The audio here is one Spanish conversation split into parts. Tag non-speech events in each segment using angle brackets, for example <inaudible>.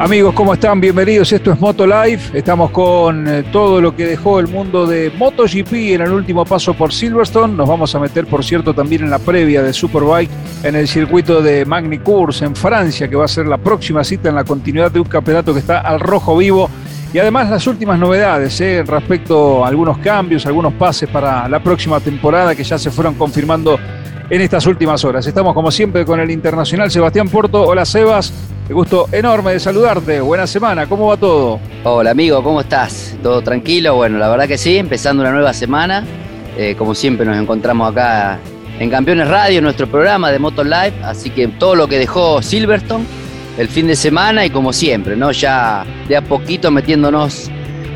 Amigos, ¿cómo están? Bienvenidos. Esto es Moto Live. Estamos con eh, todo lo que dejó el mundo de MotoGP en el último paso por Silverstone. Nos vamos a meter, por cierto, también en la previa de Superbike en el circuito de Magny Cours en Francia, que va a ser la próxima cita en la continuidad de un campeonato que está al rojo vivo. Y además las últimas novedades eh, respecto a algunos cambios, algunos pases para la próxima temporada que ya se fueron confirmando en estas últimas horas. Estamos como siempre con el internacional Sebastián Porto. Hola Sebas. Qué gusto enorme de saludarte. Buena semana, ¿cómo va todo? Hola amigo, ¿cómo estás? ¿Todo tranquilo? Bueno, la verdad que sí, empezando una nueva semana. Eh, como siempre nos encontramos acá en Campeones Radio, nuestro programa de Moto Live. Así que todo lo que dejó Silverstone el fin de semana y como siempre, ¿no? Ya de a poquito metiéndonos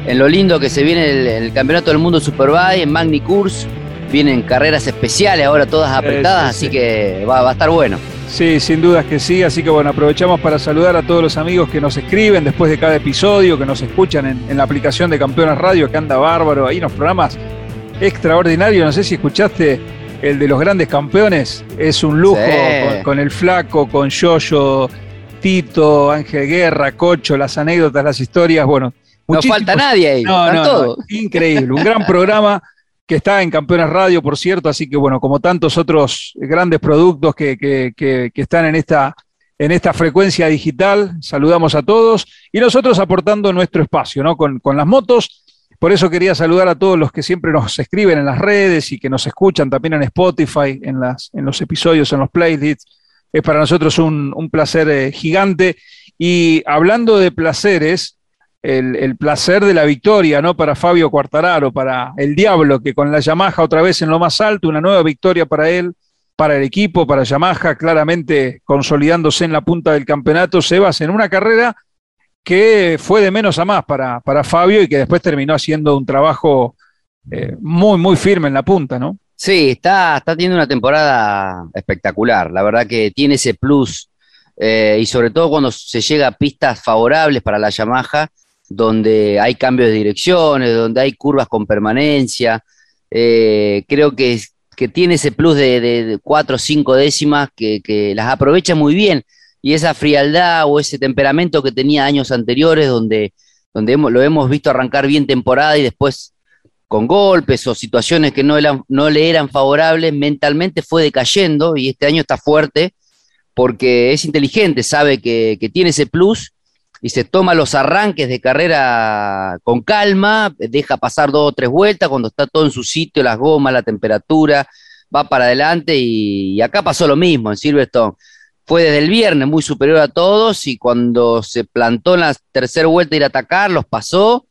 en lo lindo que se viene el, el Campeonato del Mundo Superbike, en Magni Course. Vienen carreras especiales ahora todas apretadas, así que va a estar bueno. Sí, sin dudas que sí, así que bueno, aprovechamos para saludar a todos los amigos que nos escriben después de cada episodio, que nos escuchan en, la aplicación de Campeones Radio, que anda bárbaro, ahí en los programas extraordinarios, no sé si escuchaste el de los grandes campeones, es un lujo con, el flaco, con Yoyo, Tito, Ángel Guerra, Cocho, las anécdotas, las historias, bueno. No falta nadie ahí, no, no, increíble, un gran programa <laughs> que está en Campeones Radio, por cierto, así que bueno, como tantos otros grandes productos que, que, están en esta, en esta frecuencia digital, saludamos a todos y nosotros aportando nuestro espacio, ¿no? Con, con las motos. Por eso quería saludar a todos los que siempre nos escriben en las redes y que nos escuchan también en Spotify, en, las, en los episodios, en los playlists. Es para nosotros un, un placer eh, gigante. Y hablando de placeres, el, placer de la victoria, ¿no? Para Fabio Quartararo, para el Diablo, que con la Yamaha otra vez en lo más alto, una nueva victoria para él, para el equipo, para Yamaha, claramente consolidándose en la punta del campeonato, Sebas, en una carrera que fue de menos a más para, para Fabio y que después terminó haciendo un trabajo eh, muy, muy firme en la punta, ¿no? Sí, está, está teniendo una temporada espectacular. La verdad que tiene ese plus eh, y sobre todo cuando se llega a pistas favorables para la Yamaha, donde hay cambios de direcciones, donde hay curvas con permanencia. Eh, creo que, que, tiene ese plus de, cuatro o cinco décimas que, las aprovecha muy bien. Y esa frialdad o ese temperamento que tenía años anteriores, donde, donde lo hemos visto arrancar bien temporada y después con golpes o situaciones que no, no le eran favorables, mentalmente fue decayendo y este año está fuerte porque es inteligente, sabe que, que tiene ese plus y se toma los arranques de carrera con calma, deja pasar dos o tres vueltas cuando está todo en su sitio, las gomas, la temperatura, va para adelante y, acá pasó lo mismo en Silverstone. Fue desde el viernes muy superior a todos y cuando se plantó en la tercera vuelta ir a atacar, los pasó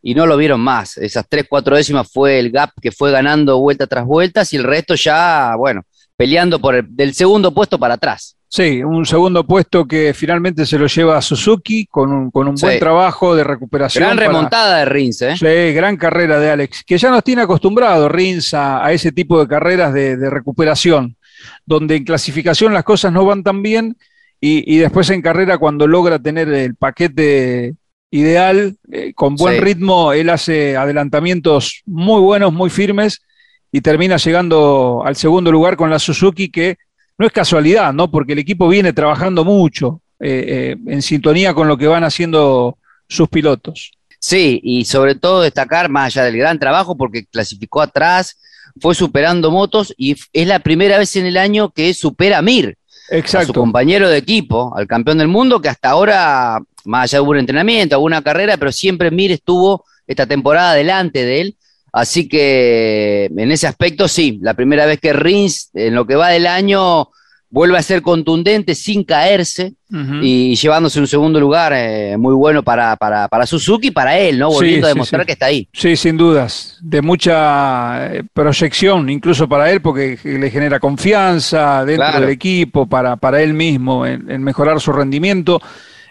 y no lo vieron más. Esas tres, cuatro décimas fue el gap que fue ganando vuelta tras vuelta y el resto ya, bueno, peleando por el, del segundo puesto para atrás. Sí, un segundo puesto que finalmente se lo lleva a Suzuki con un, con un buen trabajo de recuperación. Gran remontada de Rins, ¿eh? Sí, gran carrera de Alex, que ya nos tiene acostumbrado Rins a, ese tipo de carreras de, recuperación, donde en clasificación las cosas no van tan bien y, después en carrera cuando logra tener el paquete ideal, eh, con buen ritmo, él hace adelantamientos muy buenos, muy firmes y termina llegando al segundo lugar con la Suzuki que no es casualidad, ¿no? Porque el equipo viene trabajando mucho eh, eh, en sintonía con lo que van haciendo sus pilotos. Sí, y sobre todo destacar, más allá del gran trabajo, porque clasificó atrás, fue superando motos y es la primera vez en el año que supera a Mir, Exacto. su compañero de equipo, al campeón del mundo, que hasta ahora, más allá de un entrenamiento, alguna carrera, pero siempre Mir estuvo esta temporada delante de él Así que en ese aspecto sí, la primera vez que Rins, en lo que va del año, vuelve a ser contundente sin caerse y llevándose un segundo lugar eh, muy bueno para, para, para, Suzuki y para él, ¿no? Volviendo a demostrar que está ahí. Sí, sin dudas. De mucha eh, proyección, incluso para él, porque le genera confianza dentro del equipo, para, para él mismo, en mejorar su rendimiento.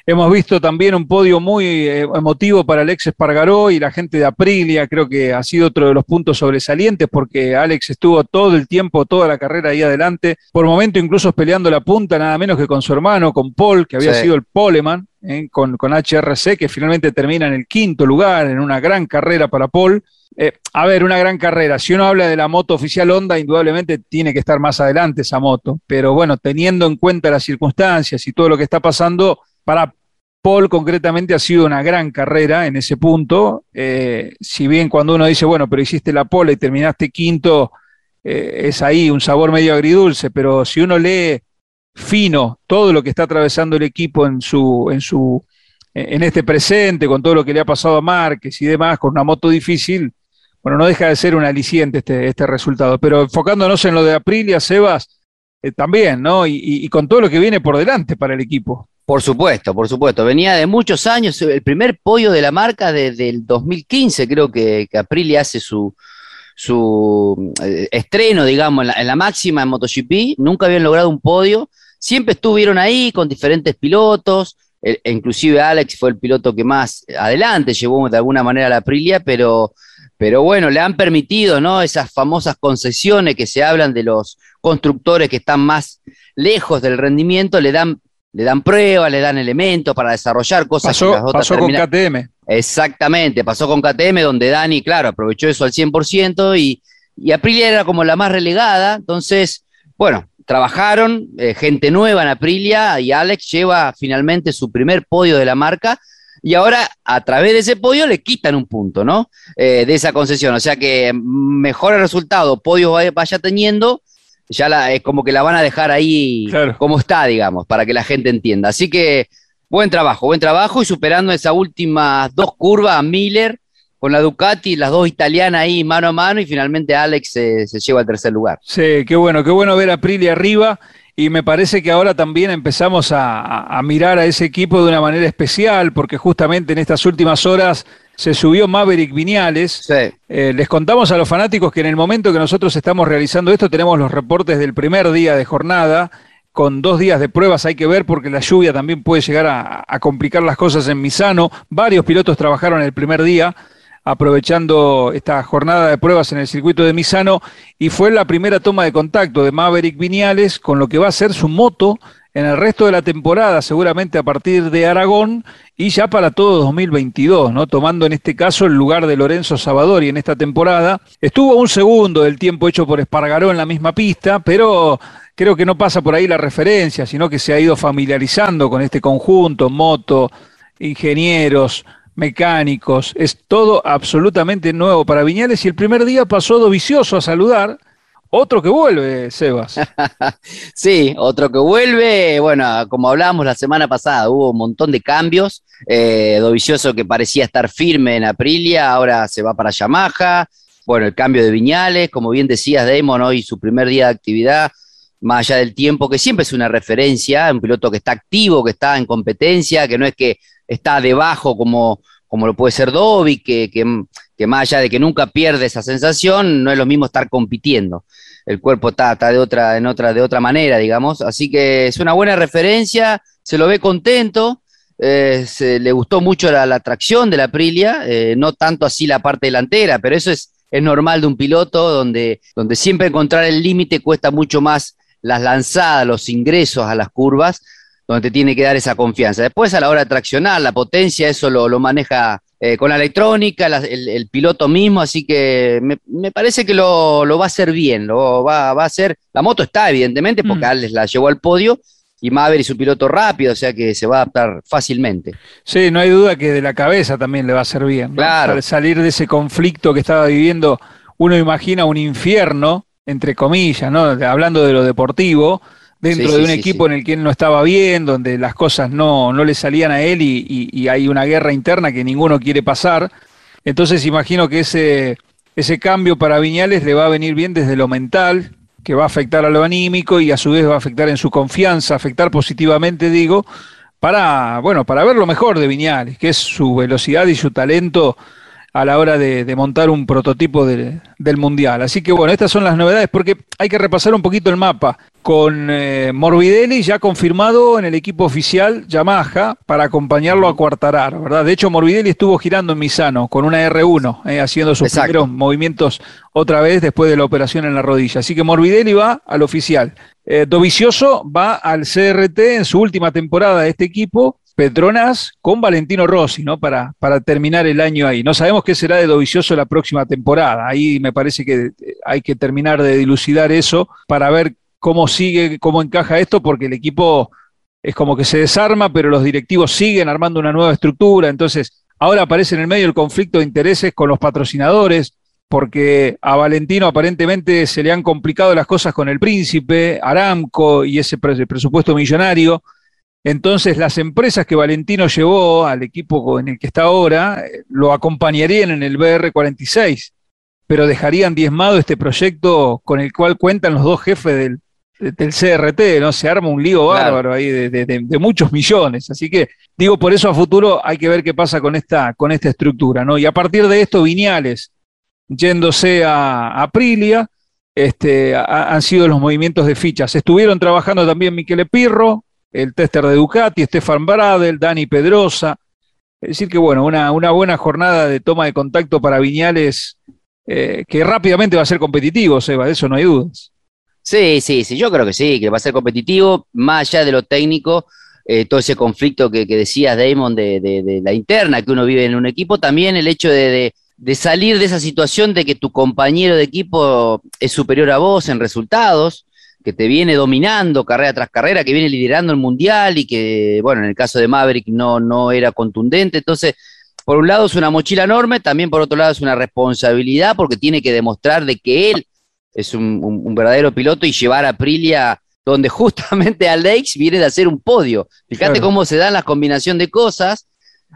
Hemos visto también un podio muy eh, emotivo para Alex Espargaró y la gente de Aprilia. Creo que ha sido otro de los puntos sobresalientes porque Alex estuvo todo el tiempo, toda la carrera ahí adelante. Por momento incluso peleando la punta, nada menos que con su hermano, con Paul, que había sido el poleman, eh, con, con, HRC, que finalmente termina en el quinto lugar, en una gran carrera para Paul. Eh, a ver, una gran carrera. Si uno habla de la moto oficial Honda, indudablemente tiene que estar más adelante esa moto. Pero bueno, teniendo en cuenta las circunstancias y todo lo que está pasando, para Paul concretamente ha sido una gran carrera en ese punto. Eh, si bien cuando uno dice, bueno, pero hiciste la pole y terminaste quinto, eh, es ahí un sabor medio agridulce, pero si uno lee fino todo lo que está atravesando el equipo en su, en su, en este presente, con todo lo que le ha pasado a Márquez y demás, con una moto difícil, bueno, no deja de ser un aliciente este, este resultado. Pero enfocándonos en lo de Aprilia, Sebas, eh, también, ¿no? y con todo lo que viene por delante para el equipo. Por supuesto, por supuesto. Venía de muchos años, el primer pollo de la marca desde el 2015, creo que, Aprilia hace su, su eh, estreno, digamos, en la, máxima en MotoGP. Nunca habían logrado un podio. Siempre estuvieron ahí con diferentes pilotos. E, e inclusive Alex fue el piloto que más adelante llevó de alguna manera a la Aprilia, pero, pero bueno, le han permitido, ¿no? Esas famosas concesiones que se hablan de los constructores que están más lejos del rendimiento, le dan le dan pruebas, le dan elementos para desarrollar cosas pasó, que las otras Pasó con KTM. Exactamente, pasó con KTM, donde Dani, claro, aprovechó eso al 100% y, y Aprilia era como la más relegada. Entonces, bueno, trabajaron, eh, gente nueva en Aprilia y Alex lleva finalmente su primer podio de la marca. Y ahora, a través de ese podio, le quitan un punto, ¿no? Eh, de esa concesión. O sea que mejor el resultado, podio vaya teniendo, ya la, es como que la van a dejar ahí como está, digamos, para que la gente entienda. Así que buen trabajo, buen trabajo y superando esas últimas dos curvas a Miller con la Ducati, las dos italianas ahí mano a mano y finalmente Alex se, lleva al tercer lugar. Sí, qué bueno, qué bueno ver a Aprilia arriba y me parece que ahora también empezamos a, mirar a ese equipo de una manera especial porque justamente en estas últimas horas se subió Maverick Viñales. Eh, les contamos a los fanáticos que en el momento que nosotros estamos realizando esto tenemos los reportes del primer día de jornada. Con dos días de pruebas hay que ver porque la lluvia también puede llegar a, a complicar las cosas en Misano. Varios pilotos trabajaron el primer día aprovechando esta jornada de pruebas en el circuito de Misano y fue la primera toma de contacto de Maverick Viñales con lo que va a ser su moto en el resto de la temporada, seguramente a partir de Aragón y ya para todo 2022, ¿no? Tomando en este caso el lugar de Lorenzo Sabadori en esta temporada. Estuvo un segundo del tiempo hecho por Espargaró en la misma pista, pero creo que no pasa por ahí la referencia, sino que se ha ido familiarizando con este conjunto, moto, ingenieros, mecánicos, es todo absolutamente nuevo para Viñales y el primer día pasó Dovicioso a saludar otro que vuelve, Sebas. <laughs> sí, otro que vuelve. Bueno, como hablábamos la semana pasada, hubo un montón de cambios. Eh, Dovicioso que parecía estar firme en Aprilia, ahora se va para Yamaha. Bueno, el cambio de Viñales, como bien decías, Damon, hoy su primer día de actividad, más allá del tiempo, que siempre es una referencia, un piloto que está activo, que está en competencia, que no es que está debajo como, como lo puede ser Dobby, que, que, más allá de que nunca pierde esa sensación, no es lo mismo estar compitiendo. El cuerpo está, de, otra, en otra, de otra manera, digamos. Así que es una buena referencia, se lo ve contento, eh, se, le gustó mucho la, atracción de la Aprilia, eh, no tanto así la parte delantera, pero eso es, normal de un piloto donde, siempre encontrar el límite cuesta mucho más las lanzadas, los ingresos a las curvas, donde tiene que dar esa confianza. Después a la hora de traccionar, la potencia, eso lo, maneja eh, con la electrónica, el, piloto mismo, así que me, parece que lo, va a hacer bien, lo va, a hacer, la moto está evidentemente porque mm. Alex la llevó al podio y Maverick es un piloto rápido, o sea que se va a adaptar fácilmente. Sí, no hay duda que de la cabeza también le va a hacer bien. Claro. salir de ese conflicto que estaba viviendo, uno imagina un infierno, entre comillas, ¿no? Hablando de lo deportivo, dentro de un equipo en el que él no estaba bien, donde las cosas no, no le salían a él y, hay una guerra interna que ninguno quiere pasar. Entonces imagino que ese, ese cambio para Viñales le va a venir bien desde lo mental, que va a afectar a lo anímico y a su vez va a afectar en su confianza, afectar positivamente, digo, para, bueno, para ver lo mejor de Viñales, que es su velocidad y su talento a la hora de, montar un prototipo del Mundial. Así que bueno, estas son las novedades porque hay que repasar un poquito el mapa. Con eh, Morbidelli ya confirmado en el equipo oficial Yamaha para acompañarlo a Cuartarar, ¿verdad? De hecho, Morbidelli estuvo girando en Misano con una R1, eh, haciendo sus primeros movimientos otra vez después de la operación en la rodilla. Así que Morbidelli va al oficial. Eh, Dovicioso va al CRT en su última temporada de este equipo Petronas con Valentino Rossi, ¿no? Para, para terminar el año ahí. No sabemos qué será de Dovicioso la próxima temporada. Ahí me parece que eh, hay que terminar de dilucidar eso para ver cómo sigue, cómo encaja esto, porque el equipo es como que se desarma, pero los directivos siguen armando una nueva estructura. Entonces, ahora aparece en el medio el conflicto de intereses con los patrocinadores, porque a Valentino aparentemente se le han complicado las cosas con el príncipe, Aramco y ese presupuesto millonario. Entonces las empresas que Valentino llevó al equipo en el que está ahora eh, lo acompañarían en el BR46, pero dejarían diezmado este proyecto con el cual cuentan los dos jefes del, del CRT, ¿no? Se arma un lío bárbaro ahí de, muchos millones. Así que digo, por eso a futuro hay que ver qué pasa con esta, con esta estructura, ¿no? Y a partir de esto, Viñales, yéndose a Aprilia, este, han sido los movimientos de fichas. Estuvieron trabajando también Miquel Pirro, el tester de Ducati, Stefan Bradel, Dani Pedrosa. Es decir, que bueno, una, una buena jornada de toma de contacto para Viñales, eh, que rápidamente va a ser competitivo, Seba, de eso no hay dudas. Sí, sí, sí, yo creo que sí, que va a ser competitivo, más allá de lo técnico, eh, todo ese conflicto que, decías, Damon, de, de, la interna que uno vive en un equipo, también el hecho de, de salir de esa situación de que tu compañero de equipo es superior a vos en resultados, que te viene dominando carrera tras carrera, que viene liderando el mundial y que, bueno, en el caso de Maverick no, no era contundente. Entonces, por un lado es una mochila enorme, también por otro lado es una responsabilidad porque tiene que demostrar de que él es un, verdadero piloto y llevar a Aprilia donde justamente <laughs> Alex viene de hacer un podio. Fíjate cómo se dan las combinación de cosas.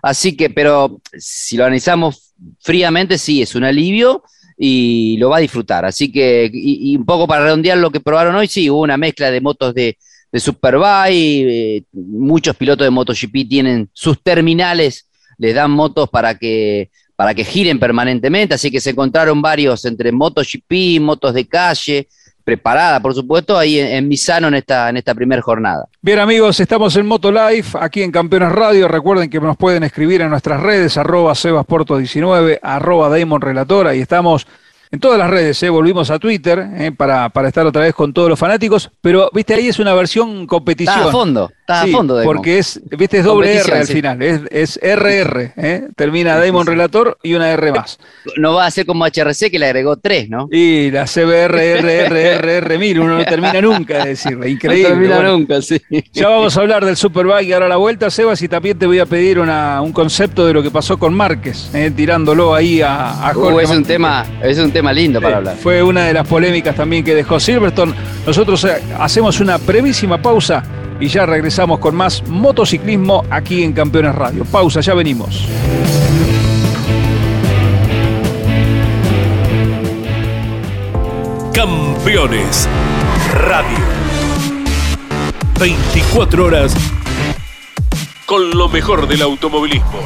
Así que, pero si lo analizamos fríamente, sí, es un alivio y lo va a disfrutar. Así que, y, un poco para redondear lo que probaron hoy, sí, hubo una mezcla de motos de, de Superbike, eh, muchos pilotos de MotoGP tienen sus terminales, les dan motos para que, para que giren permanentemente, así que se encontraron varios entre MotoGP, motos de calle, preparada, por supuesto, ahí en, Misano en esta, en esta primera jornada. Bien amigos, estamos en Motolife, aquí en Campeones Radio. Recuerden que nos pueden escribir en nuestras redes, arroba sebasporto19, arroba Damon y estamos en todas las redes, ¿eh? volvimos a Twitter ¿eh? para, para, estar otra vez con todos los fanáticos, pero viste, ahí es una versión competición. Está a fondo, está a fondo. Porque es, viste, es doble R al final, es, es RR, ¿eh? termina Damon Relator y una R más. No va a ser como HRC que le agregó tres, ¿no? Y la CBR, RR, mil, uno no termina nunca de decirle, increíble. No termina nunca, sí. Ya vamos a hablar del Superbike ahora a la vuelta, Sebas, y también te voy a pedir una, un concepto de lo que pasó con Márquez, ¿eh? tirándolo ahí a, a uh, Jorge. es un tema, es un tema lindo para hablar. Fue una de las polémicas también que dejó Silverstone. Nosotros eh, hacemos una brevísima pausa y ya regresamos con más motociclismo aquí en Campeones Radio. Pausa, ya venimos. Campeones Radio. 24 horas con lo mejor del automovilismo.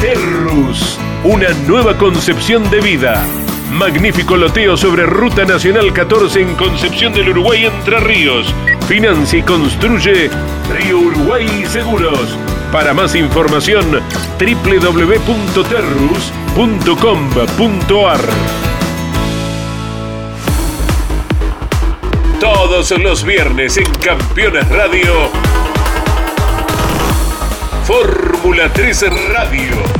Terrus, una nueva concepción de vida. Magnífico loteo sobre Ruta Nacional 14 en Concepción del Uruguay Entre Ríos. Financia y construye Río Uruguay Seguros. Para más información, www.terrus.com.ar. Todos los viernes en Campeones Radio Fórmula 3 Radio.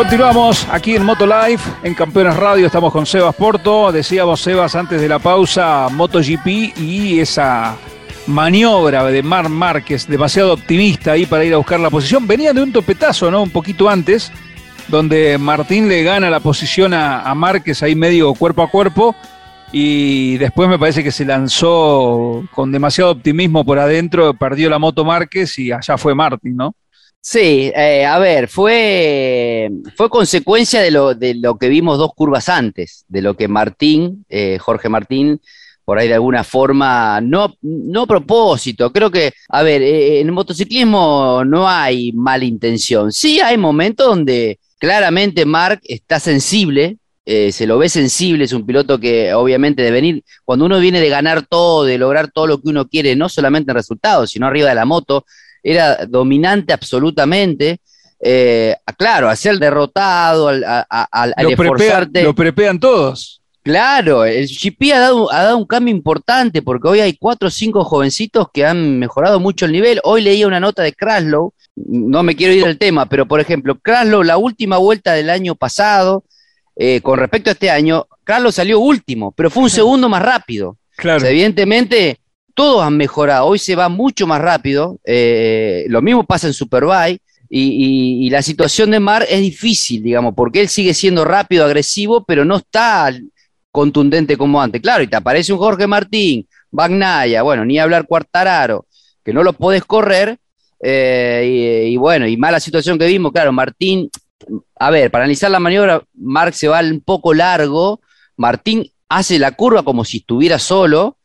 Continuamos aquí en Moto Live, en Campeones Radio, estamos con Sebas Porto. Decíamos, Sebas, antes de la pausa, MotoGP y esa maniobra de Mar Márquez, demasiado optimista ahí para ir a buscar la posición. Venía de un topetazo, ¿no? Un poquito antes, donde Martín le gana la posición a, a Márquez ahí medio cuerpo a cuerpo y después me parece que se lanzó con demasiado optimismo por adentro, perdió la moto Márquez y allá fue Martín, ¿no? Sí, eh, a ver, fue, fue consecuencia de lo, de lo que vimos dos curvas antes, de lo que Martín, eh, Jorge Martín, por ahí de alguna forma, no, no propósito, creo que, a ver, eh, en el motociclismo no hay mala intención, sí hay momentos donde claramente Mark está sensible, se lo ve sensible, es un piloto que obviamente de venir, cuando uno viene de ganar todo, de lograr todo lo que uno quiere, no solamente en resultados, sino arriba de la moto, era dominante absolutamente. Eh, claro, al ser derrotado, al, lo esforzarte. lo prepean todos. Claro, el GP ha dado, ha dado un cambio importante porque hoy hay cuatro o cinco jovencitos que han mejorado mucho el nivel. Hoy leía una nota de Kraslow, no me quiero ir del tema, pero por ejemplo, Kraslow, la última vuelta del año pasado, eh, con respecto a este año, Kraslow salió último, pero fue un segundo más rápido. Claro. evidentemente, todos han mejorado, hoy se va mucho más rápido, eh, lo mismo pasa en Superbike, y, la situación de Mar es difícil, digamos, porque él sigue siendo rápido, agresivo, pero no está contundente como antes. Claro, y te aparece un Jorge Martín, Bagnaya, bueno, ni hablar Cuartararo, que no lo puedes correr, eh, y, bueno, y mala situación que vimos, claro, Martín, a ver, para analizar la maniobra, Marc se va un poco largo, Martín hace la curva como si estuviera solo,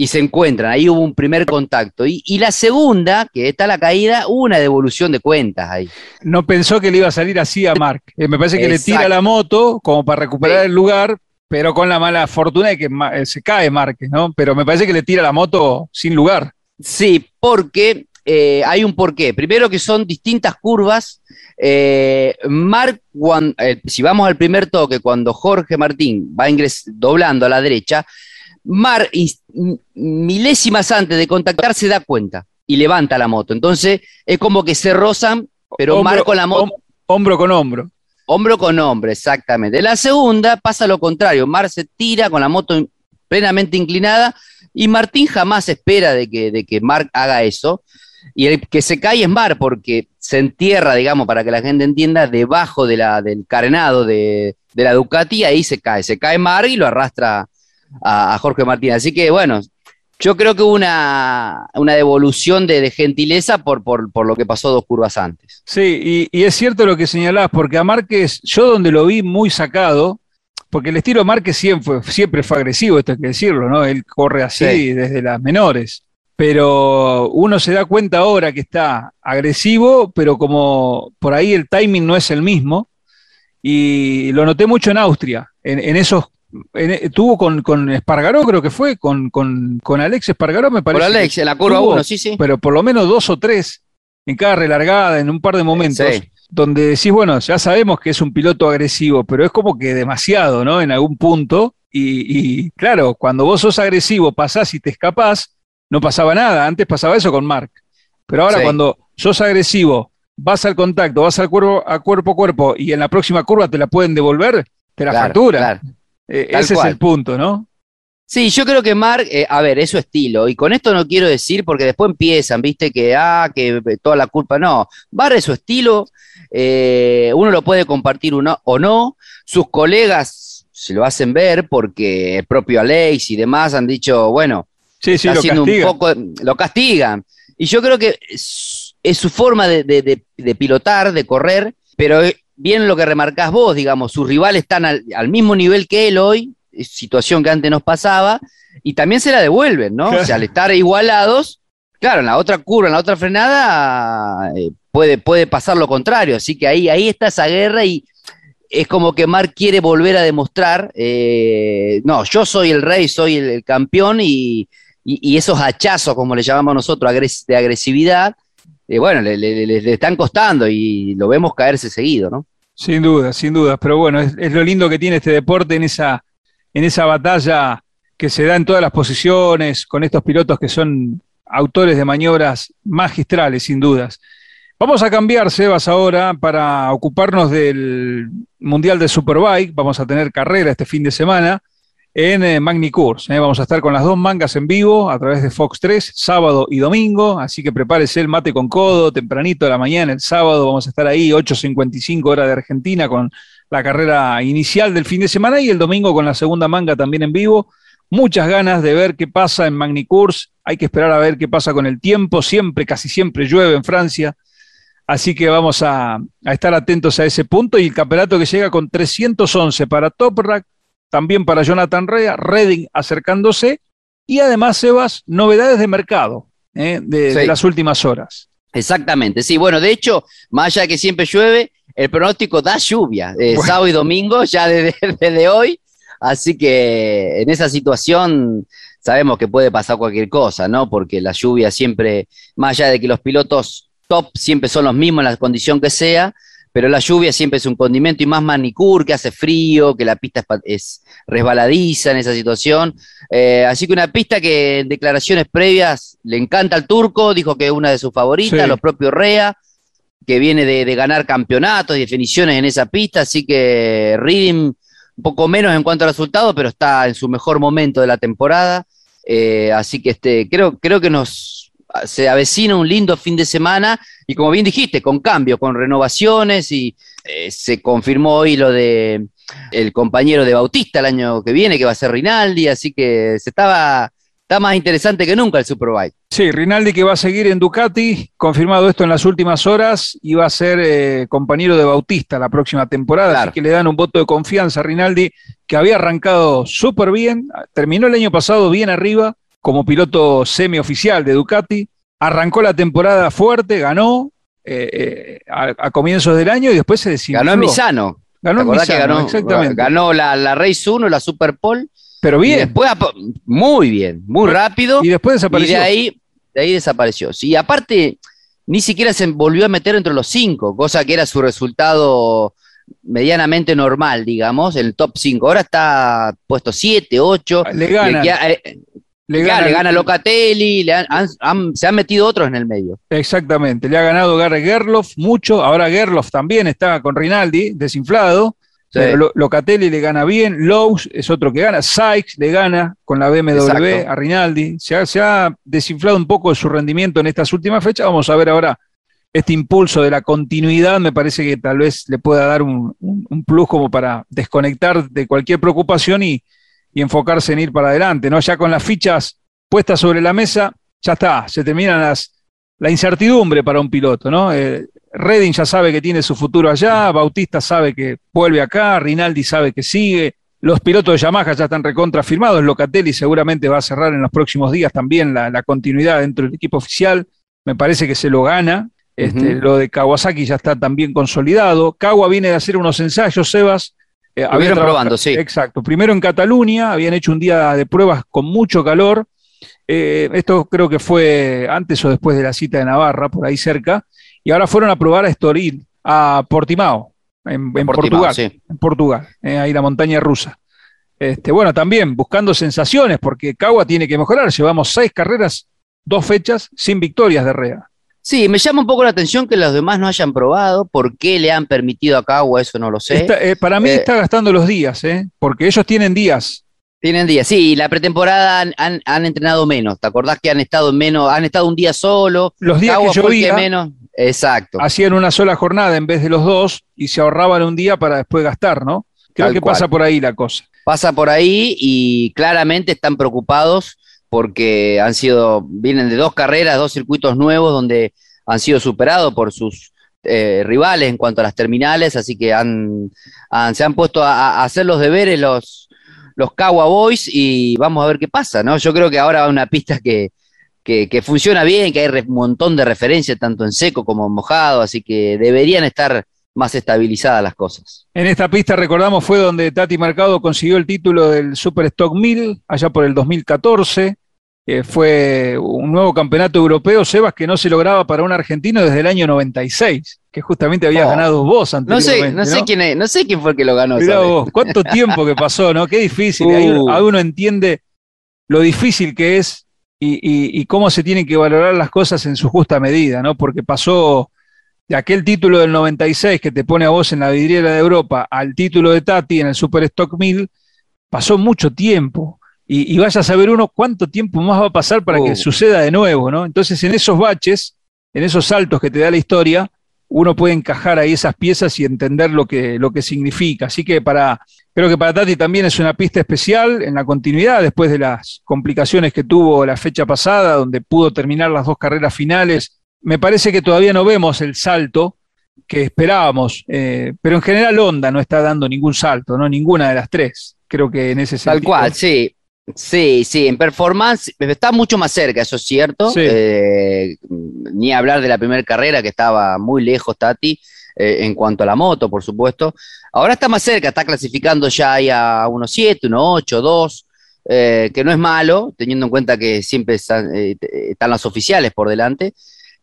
y se encuentran. Ahí hubo un primer contacto. Y, la segunda, que está la caída, hubo una devolución de cuentas ahí. No pensó que le iba a salir así a Mark. Eh, me parece que le tira la moto como para recuperar el lugar, pero con la mala fortuna de que eh, se cae Márquez, ¿no? Pero me parece que le tira la moto sin lugar. Sí, porque eh, hay un porqué. Primero que son distintas curvas. Mark, si vamos al primer toque, cuando Jorge Martín va doblando a la derecha, Mar, milésimas antes de contactar, se da cuenta y levanta la moto. Entonces es como que se rozan, pero Mar con la moto. Hombro con hombro. Hombro con hombro, exactamente. La segunda pasa lo contrario. Mar se tira con la moto plenamente inclinada y Martín jamás espera de que, de que Mark haga eso. Y el que se cae es Mar porque se entierra, digamos, para que la gente entienda, debajo de la, del carenado de, de la Ducati, ahí se cae. Se cae Mar y lo arrastra a, Jorge Martín. Así que bueno, yo creo que hubo una, devolución de, gentileza por, por, lo que pasó dos curvas antes. Sí, y, es cierto lo que señalabas, porque a Márquez, yo donde lo vi muy sacado, porque el estilo Márquez siempre fue, siempre fue agresivo, esto hay que decirlo, ¿no? Él corre así desde las menores. Pero uno se da cuenta ahora que está agresivo, pero como por ahí el timing no es el mismo. Y lo noté mucho en Austria, en, en esos e, tuvo con, con, Espargaró, creo que fue, con, con, con Alex Espargaró, me parece. Con Alex, en la curva 1, sí, sí. Pero por lo menos dos o tres en cada relargada, en un par de momentos, donde decís, bueno, ya sabemos que es un piloto agresivo, pero es como que demasiado, ¿no? En algún punto. Y, claro, cuando vos sos agresivo, pasás y te escapás, no pasaba nada. Antes pasaba eso con Mark. Pero ahora cuando sos agresivo, vas al contacto, vas al cuerpo a cuerpo a cuerpo y en la próxima curva te la pueden devolver, te la factura. Eh, ese es el punto, ¿no? Sí, yo creo que Mark, eh, a ver, es su estilo, y con esto no quiero decir, porque después empiezan, viste, que, ah, que toda la culpa, no, Mark es su estilo, eh, uno lo puede compartir uno, o no, sus colegas se lo hacen ver, porque el propio Alex y demás han dicho, bueno, sí, sí, lo un poco, lo castigan, y yo creo que es, su forma de, pilotar, de correr, pero bien lo que remarcás vos, digamos, sus rivales están al, mismo nivel que él hoy, situación que antes nos pasaba, y también se la devuelven, ¿no? O sea, al estar igualados, claro, en la otra curva, en la otra frenada, eh, puede, puede pasar lo contrario, así que ahí, ahí está esa guerra y es como que Mark quiere volver a demostrar, eh, no, yo soy el rey, soy el, campeón y, esos hachazos, como le llamamos nosotros, de agresividad, eh, bueno, le, están costando y lo vemos caerse seguido, ¿no? Sin duda, sin duda. Pero bueno, es, lo lindo que tiene este deporte en esa, en esa batalla que se da en todas las posiciones, con estos pilotos que son autores de maniobras magistrales, sin dudas. Vamos a cambiar, Sebas, ahora para ocuparnos del Mundial de Superbike. Vamos a tener carrera este fin de semana en eh, Magni Course. ¿eh? Vamos a estar con las dos mangas en vivo a través de Fox 3, sábado y domingo. Así que prepárese el mate con codo, tempranito de la mañana, el sábado. Vamos a estar ahí, 8.55 hora de Argentina, con la carrera inicial del fin de semana y el domingo con la segunda manga también en vivo. Muchas ganas de ver qué pasa en Magny Course. Hay que esperar a ver qué pasa con el tiempo. Siempre, casi siempre llueve en Francia. Así que vamos a, a estar atentos a ese punto. Y el campeonato que llega con 311 para Toprak, también para Jonathan Rea, Redding acercándose. Y además, Sebas, novedades de mercado ¿eh? de, de las últimas horas. Exactamente, sí. Bueno, de hecho, más allá de que siempre llueve, el pronóstico da lluvia, eh, bueno. sábado y domingo, <laughs> ya desde, desde, hoy. Así que en esa situación sabemos que puede pasar cualquier cosa, ¿no? Porque la lluvia siempre, más allá de que los pilotos top siempre son los mismos en la condición que sea, pero la lluvia siempre es un condimento y más manicure, que hace frío, que la pista es, es resbaladiza en esa situación. Eh, así que una pista que en declaraciones previas le encanta al turco, dijo que es una de sus favoritas, sí. los propios Rea, que viene de, de, ganar campeonatos y definiciones en esa pista, así que Reading un poco menos en cuanto a resultados, pero está en su mejor momento de la temporada. Eh, así que este, creo, creo que nos se avecina un lindo fin de semana y como bien dijiste, con cambios, con renovaciones y eh, se confirmó hoy lo de el compañero de Bautista el año que viene, que va a ser Rinaldi, así que se estaba, está más interesante que nunca el Superbike. Sí, Rinaldi que va a seguir en Ducati, confirmado esto en las últimas horas, y va a ser eh, compañero de Bautista la próxima temporada, claro. así que le dan un voto de confianza a Rinaldi, que había arrancado súper bien, terminó el año pasado bien arriba como piloto semioficial de Ducati, arrancó la temporada fuerte, ganó eh, eh, a, a, comienzos del año y después se decidió. Ganó en Misano. Ganó en Misano, ganó, exactamente. Ganó la, la Race 1, la Super. Pero bien. Después, muy bien, muy rápido. Y después desapareció. Y de ahí, de ahí desapareció. Sí, aparte, ni siquiera se volvió a meter entre los cinco, cosa que era su resultado medianamente normal, digamos, el top 5. Ahora está puesto 7, 8. Le gana. Le gana, le gana Locatelli, le han, han, han, se han metido otros en el medio. Exactamente, le ha ganado Gary Gerloff mucho, ahora Gerloff también está con Rinaldi, desinflado, sí. Locatelli le gana bien, Lowe's es otro que gana, Sykes le gana con la BMW Exacto. a Rinaldi, se ha, se ha desinflado un poco su rendimiento en estas últimas fechas, vamos a ver ahora este impulso de la continuidad me parece que tal vez le pueda dar un, un, un plus como para desconectar de cualquier preocupación y, y enfocarse en ir para adelante, ¿no? Ya con las fichas puestas sobre la mesa, ya está, se terminan las, la incertidumbre para un piloto, ¿no? Eh, Redding ya sabe que tiene su futuro allá, Bautista sabe que vuelve acá, Rinaldi sabe que sigue, los pilotos de Yamaha ya están recontrafirmados, Locatelli seguramente va a cerrar en los próximos días también la, la continuidad dentro del equipo oficial, me parece que se lo gana, este, uh -huh. lo de Kawasaki ya está también consolidado, Kawa viene de hacer unos ensayos, Sebas, eh, habían probando, sí. Exacto. Primero en Cataluña, habían hecho un día de pruebas con mucho calor. Eh, esto creo que fue antes o después de la cita de Navarra, por ahí cerca. Y ahora fueron a probar a Estoril, a Portimao, en, en Portimao, Portugal. Sí. En Portugal, eh, ahí la montaña rusa. Este, bueno, también buscando sensaciones, porque Cagua tiene que mejorar. Llevamos seis carreras, dos fechas, sin victorias de Rea. Sí, me llama un poco la atención que los demás no hayan probado. ¿Por qué le han permitido a Cagua? Eso no lo sé. Está, eh, para mí eh, está gastando los días, ¿eh? porque ellos tienen días. Tienen días, sí, la pretemporada han, han, han, entrenado menos. ¿Te acordás que han estado menos, han estado un día solo? Los días Cagua que llovía, menos. Exacto. Hacían una sola jornada en vez de los dos y se ahorraban un día para después gastar, ¿no? Creo Tal que cual. pasa por ahí la cosa. Pasa por ahí y claramente están preocupados porque han sido, vienen de dos carreras, dos circuitos nuevos donde han sido superados por sus eh, rivales en cuanto a las terminales, así que han, se han puesto a, a, hacer los deberes los, los Kawa Boys y vamos a ver qué pasa, ¿no? Yo creo que ahora va una pista que, que, que funciona bien, que hay un montón de referencias tanto en seco como en mojado, así que deberían estar más estabilizadas las cosas. En esta pista, recordamos, fue donde Tati Mercado consiguió el título del Super Stock 1000, allá por el 2014 eh, fue un nuevo campeonato europeo, Sebas, que no se lograba para un argentino desde el año 96, que justamente había oh. ganado vos anteriormente. No sé, no, ¿no? Sé quién es, no sé quién fue el que lo ganó. Mirá vos, cuánto tiempo que pasó, ¿no? Qué difícil. Uh. Ahí uno entiende lo difícil que es y, y, y, cómo se tienen que valorar las cosas en su justa medida, ¿no? Porque pasó de aquel título del 96 que te pone a vos en la vidriera de Europa al título de Tati en el Super Stock 1000, pasó mucho tiempo. Y, y, vaya a saber uno cuánto tiempo más va a pasar para que Uh. suceda de nuevo, ¿no? Entonces, en esos baches, en esos saltos que te da la historia, uno puede encajar ahí esas piezas y entender lo que, lo que significa. Así que para, creo que para Tati también es una pista especial en la continuidad, después de las complicaciones que tuvo la fecha pasada, donde pudo terminar las dos carreras finales. Me parece que todavía no vemos el salto que esperábamos, eh, pero en general Honda no está dando ningún salto, ¿no? Ninguna de las tres. Creo que en ese Tal sentido. cual, sí. Sí, sí, en performance está mucho más cerca, eso es cierto. Sí. Eh, ni hablar de la primera carrera que estaba muy lejos Tati eh, en cuanto a la moto, por supuesto. Ahora está más cerca, está clasificando ya ahí a 1.7, 1.8, 2, eh, que no es malo, teniendo en cuenta que siempre están, eh, están las oficiales por delante.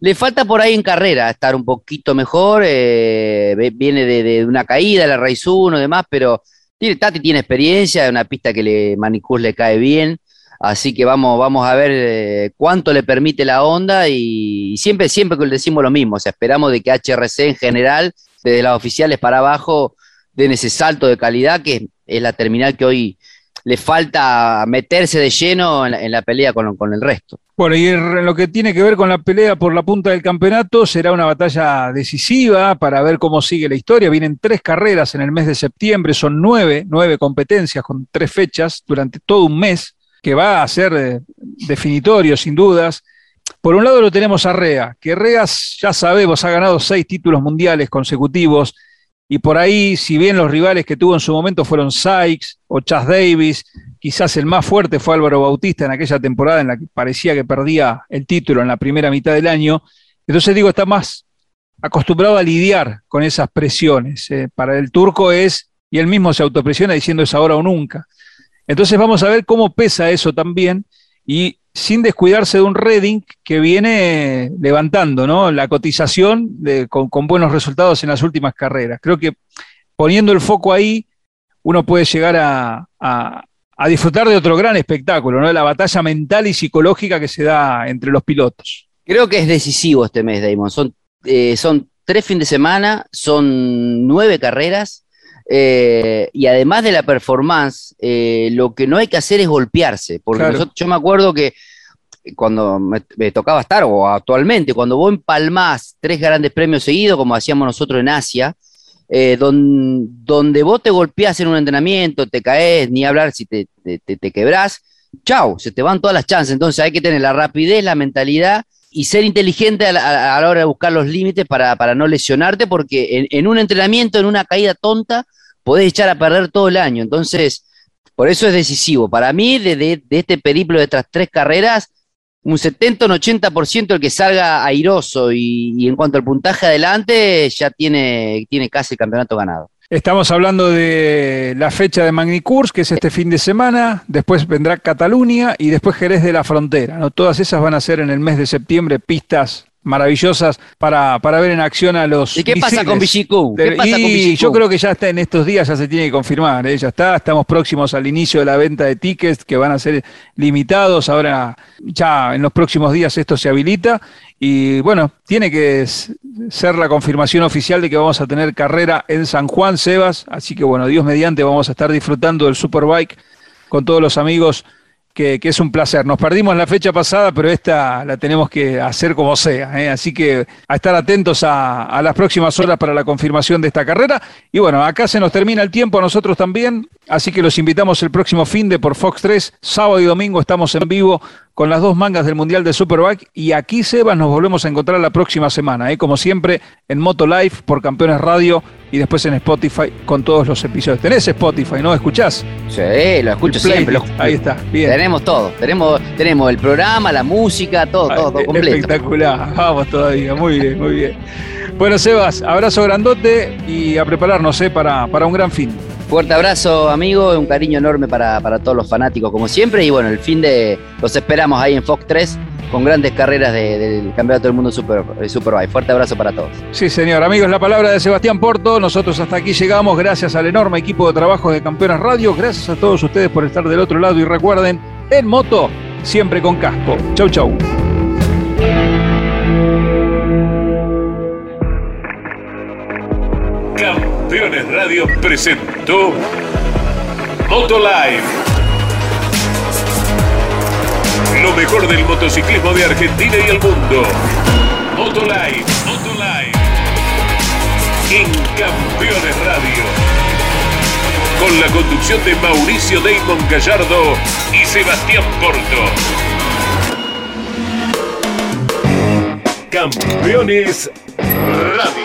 Le falta por ahí en carrera estar un poquito mejor, eh, viene de, una caída, la raíz 1 y demás, pero tiene, Tati tiene experiencia, es una pista que le, Manicús le cae bien, así que vamos, vamos a ver eh, cuánto le permite la onda y, y siempre, siempre que le decimos lo mismo, o sea, esperamos de que HRC en general, desde las oficiales para abajo, den ese salto de calidad que es la terminal que hoy le falta meterse de lleno en la, pelea con, con el resto. Bueno, y en lo que tiene que ver con la pelea por la punta del campeonato, será una batalla decisiva para ver cómo sigue la historia. Vienen tres carreras en el mes de septiembre, son nueve, nueve competencias con tres fechas durante todo un mes, que va a ser eh, definitorio, sin dudas. Por un lado lo tenemos a Rea, que Rea ya sabemos ha ganado seis títulos mundiales consecutivos, y por ahí, si bien los rivales que tuvo en su momento fueron Sykes o Chas Davis, quizás el más fuerte fue Álvaro Bautista en aquella temporada en la que parecía que perdía el título en la primera mitad del año. Entonces digo, está más acostumbrado a lidiar con esas presiones. Eh, para el turco es, y él mismo se autopresiona diciendo es ahora o nunca. Entonces vamos a ver cómo pesa eso también y sin descuidarse de un Reading que viene levantando la cotización con, buenos resultados en las últimas carreras. Creo que poniendo el foco ahí, uno puede llegar a, a, a disfrutar de otro gran espectáculo, ¿no? la batalla mental y psicológica que se da entre los pilotos. Creo que es decisivo este mes, Damon. Son, eh, son tres fines de semana, son nueve carreras. Eh, y además de la performance, eh, lo que no hay que hacer es golpearse. Porque Claro. nosotros- yo me acuerdo que cuando me, me tocaba estar, o actualmente, cuando vos empalmás tres grandes premios seguidos, como hacíamos nosotros en Asia, eh, don- donde vos te golpeás en un entrenamiento, te caes, ni hablar si te, te, te- te quebrás, chau, se te van todas las chances. Entonces hay que tener la rapidez, la mentalidad y ser inteligente a la, a la hora de buscar los límites para, para no lesionarte, porque en, un entrenamiento, en una caída tonta, podés echar a perder todo el año. Entonces, por eso es decisivo. Para mí, de, de- de este periplo de estas tres carreras, un 70, un 80% el que salga airoso y, y en cuanto al puntaje adelante, ya tiene, tiene casi el campeonato ganado. Estamos hablando de la fecha de Magnicurs, que es este fin de semana, después vendrá Cataluña y después Jerez de la Frontera. ¿no? Todas esas van a ser en el mes de septiembre pistas maravillosas para, para ver en acción a los. ¿Y qué pasa con Bichicú? ¿Qué De- pasa con y Bichicú? yo creo que ya está en estos días, ya se tiene que confirmar, ¿eh? ya está, estamos próximos al inicio de la venta de tickets que van a ser limitados, ahora ya en los próximos días esto se habilita y bueno, tiene que ser la confirmación oficial de que vamos a tener carrera en San Juan, Sebas, así que bueno, Dios mediante vamos a estar disfrutando del Superbike con todos los amigos que, que es un placer. Nos perdimos la fecha pasada, pero esta la tenemos que hacer como sea. ¿eh? Así que a estar atentos a, a las próximas horas para la confirmación de esta carrera. Y bueno, acá se nos termina el tiempo a nosotros también. Así que los invitamos el próximo fin de por Fox 3, sábado y domingo estamos en vivo con las dos mangas del Mundial de Superbike. Y aquí, Sebas, nos volvemos a encontrar la próxima semana, ¿eh? como siempre, en Moto Live por Campeones Radio y después en Spotify con todos los episodios. ¿Tenés Spotify, no? ¿Escuchás? Sí, lo escucho siempre. lo- Ahí está, bien. Tenemos todo. Tenemos, tenemos el programa, la música, todo, todo, todo completo. Espectacular, vamos todavía, muy bien, muy bien. Bueno, Sebas, abrazo grandote y a prepararnos eh, para, para un gran fin. Fuerte abrazo, amigo, un cariño enorme para, para todos los fanáticos, como siempre. Y bueno, el fin de los esperamos ahí en Fox 3 con grandes carreras de- del Campeonato del Mundo Super, eh, Superbike. Fuerte abrazo para todos. Sí, señor. Amigos, la palabra de Sebastián Porto. Nosotros hasta aquí llegamos gracias al enorme equipo de trabajo de Campeones Radio. Gracias a todos ustedes por estar del otro lado y recuerden, en moto, siempre con casco. Chau, chau. Campeones Radio presentó Motolive. Lo mejor del motociclismo de Argentina y el mundo. Motolive, Motolive. En Campeones Radio. Con la conducción de Mauricio Damon Gallardo y Sebastián Porto. Campeones Radio.